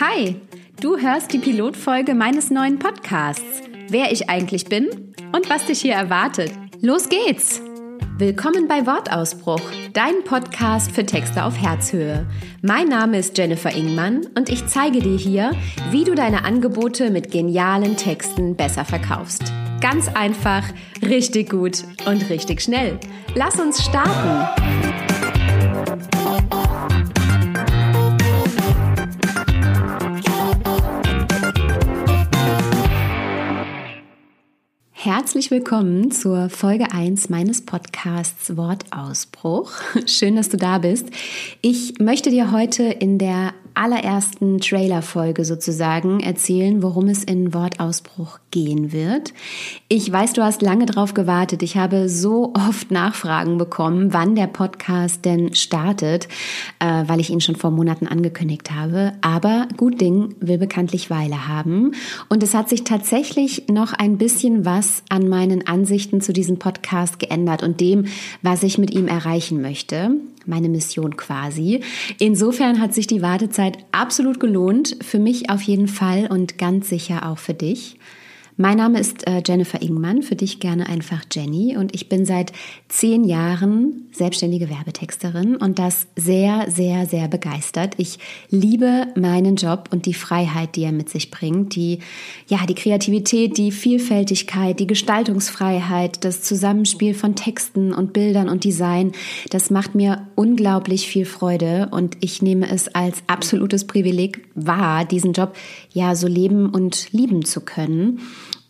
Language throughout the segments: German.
Hi, du hörst die Pilotfolge meines neuen Podcasts. Wer ich eigentlich bin und was dich hier erwartet. Los geht's! Willkommen bei Wortausbruch, dein Podcast für Texte auf Herzhöhe. Mein Name ist Jennifer Ingmann und ich zeige dir hier, wie du deine Angebote mit genialen Texten besser verkaufst. Ganz einfach, richtig gut und richtig schnell. Lass uns starten! Herzlich willkommen zur Folge 1 meines Podcasts Wortausbruch. Schön, dass du da bist. Ich möchte dir heute in der allerersten Trailer-Folge sozusagen erzählen, worum es in Wortausbruch gehen wird. Ich weiß, du hast lange drauf gewartet. Ich habe so oft Nachfragen bekommen, wann der Podcast denn startet, äh, weil ich ihn schon vor Monaten angekündigt habe. Aber gut Ding will bekanntlich Weile haben. Und es hat sich tatsächlich noch ein bisschen was an meinen Ansichten zu diesem Podcast geändert und dem, was ich mit ihm erreichen möchte meine Mission quasi. Insofern hat sich die Wartezeit absolut gelohnt, für mich auf jeden Fall und ganz sicher auch für dich. Mein Name ist äh, Jennifer Ingmann, für dich gerne einfach Jenny und ich bin seit zehn Jahren selbstständige Werbetexterin und das sehr, sehr, sehr begeistert. Ich liebe meinen Job und die Freiheit, die er mit sich bringt, die, ja, die Kreativität, die Vielfältigkeit, die Gestaltungsfreiheit, das Zusammenspiel von Texten und Bildern und Design. Das macht mir unglaublich viel Freude und ich nehme es als absolutes Privileg wahr, diesen Job ja so leben und lieben zu können.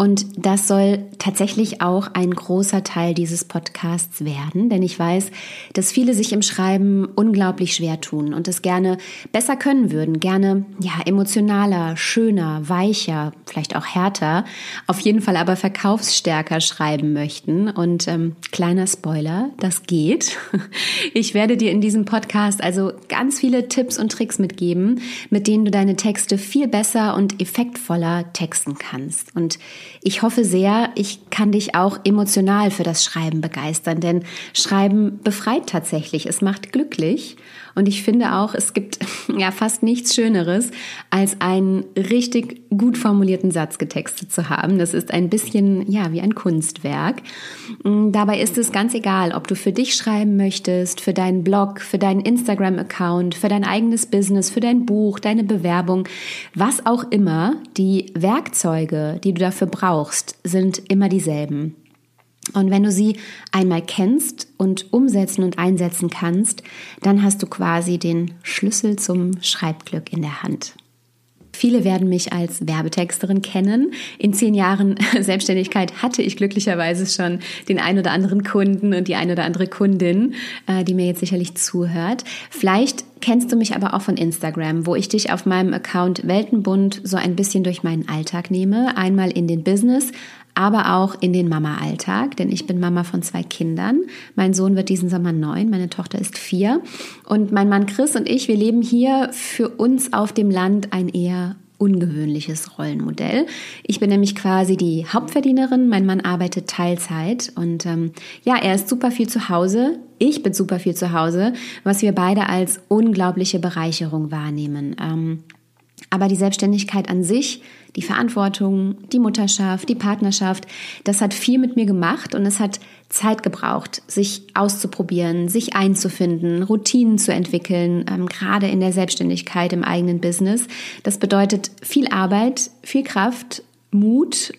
Und das soll tatsächlich auch ein großer Teil dieses Podcasts werden, denn ich weiß, dass viele sich im Schreiben unglaublich schwer tun und es gerne besser können würden, gerne ja emotionaler, schöner, weicher, vielleicht auch härter, auf jeden Fall aber verkaufsstärker schreiben möchten. Und ähm, kleiner Spoiler, das geht. Ich werde dir in diesem Podcast also ganz viele Tipps und Tricks mitgeben, mit denen du deine Texte viel besser und effektvoller texten kannst. Und ich hoffe sehr, ich kann dich auch emotional für das Schreiben begeistern, denn Schreiben befreit tatsächlich, es macht glücklich und ich finde auch, es gibt ja fast nichts Schöneres, als einen richtig gut formulierten Satz getextet zu haben. Das ist ein bisschen, ja, wie ein Kunstwerk. Mm, dabei ist es ganz egal, ob du für dich schreiben möchtest, für deinen Blog, für deinen Instagram-Account, für dein eigenes Business, für dein Buch, deine Bewerbung, was auch immer. Die Werkzeuge, die du dafür brauchst, sind immer dieselben. Und wenn du sie einmal kennst und umsetzen und einsetzen kannst, dann hast du quasi den Schlüssel zum Schreibglück in der Hand. Viele werden mich als Werbetexterin kennen. In zehn Jahren Selbstständigkeit hatte ich glücklicherweise schon den ein oder anderen Kunden und die ein oder andere Kundin, äh, die mir jetzt sicherlich zuhört. Vielleicht kennst du mich aber auch von Instagram, wo ich dich auf meinem Account Weltenbund so ein bisschen durch meinen Alltag nehme. Einmal in den Business, aber auch in den Mama-Alltag, denn ich bin Mama von zwei Kindern. Mein Sohn wird diesen Sommer neun, meine Tochter ist vier. Und mein Mann Chris und ich, wir leben hier für uns auf dem Land ein eher ungewöhnliches Rollenmodell. Ich bin nämlich quasi die Hauptverdienerin, mein Mann arbeitet Teilzeit und ähm, ja, er ist super viel zu Hause, ich bin super viel zu Hause, was wir beide als unglaubliche Bereicherung wahrnehmen. Ähm, aber die Selbstständigkeit an sich, die Verantwortung, die Mutterschaft, die Partnerschaft, das hat viel mit mir gemacht und es hat Zeit gebraucht, sich auszuprobieren, sich einzufinden, Routinen zu entwickeln, ähm, gerade in der Selbstständigkeit im eigenen Business. Das bedeutet viel Arbeit, viel Kraft, Mut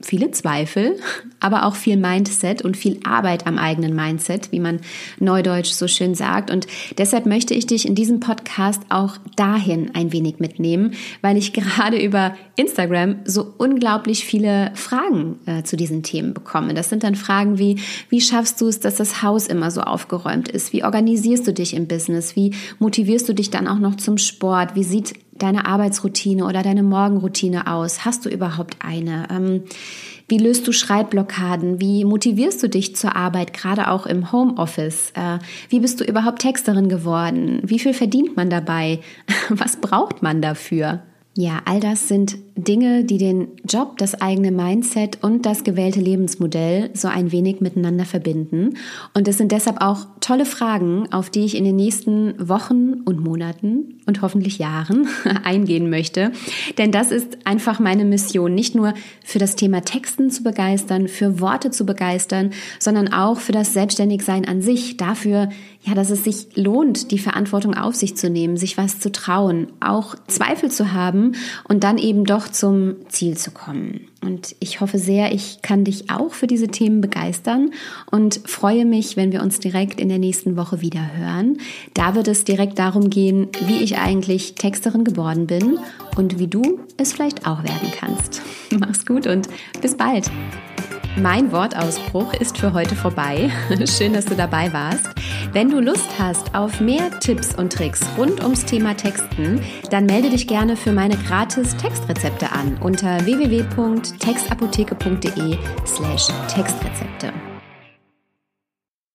viele Zweifel, aber auch viel Mindset und viel Arbeit am eigenen Mindset, wie man neudeutsch so schön sagt. Und deshalb möchte ich dich in diesem Podcast auch dahin ein wenig mitnehmen, weil ich gerade über Instagram so unglaublich viele Fragen äh, zu diesen Themen bekomme. Das sind dann Fragen wie, wie schaffst du es, dass das Haus immer so aufgeräumt ist? Wie organisierst du dich im Business? Wie motivierst du dich dann auch noch zum Sport? Wie sieht deine Arbeitsroutine oder deine Morgenroutine aus? Hast du überhaupt eine? Ähm, wie löst du Schreibblockaden? Wie motivierst du dich zur Arbeit, gerade auch im Homeoffice? Äh, wie bist du überhaupt Texterin geworden? Wie viel verdient man dabei? Was braucht man dafür? Ja, all das sind Dinge, die den Job, das eigene Mindset und das gewählte Lebensmodell so ein wenig miteinander verbinden. Und es sind deshalb auch tolle Fragen, auf die ich in den nächsten Wochen und Monaten und hoffentlich Jahren eingehen möchte. Denn das ist einfach meine Mission, nicht nur für das Thema Texten zu begeistern, für Worte zu begeistern, sondern auch für das Selbstständigsein an sich, dafür, ja, dass es sich lohnt, die Verantwortung auf sich zu nehmen, sich was zu trauen, auch Zweifel zu haben und dann eben doch zum Ziel zu kommen. Und ich hoffe sehr, ich kann dich auch für diese Themen begeistern und freue mich, wenn wir uns direkt in der nächsten Woche wieder hören. Da wird es direkt darum gehen, wie ich eigentlich Texterin geworden bin und wie du es vielleicht auch werden kannst. Mach's gut und bis bald. Mein Wortausbruch ist für heute vorbei. Schön, dass du dabei warst. Wenn du Lust hast auf mehr Tipps und Tricks rund ums Thema Texten, dann melde dich gerne für meine gratis Textrezepte an unter www.textapotheke.de slash Textrezepte.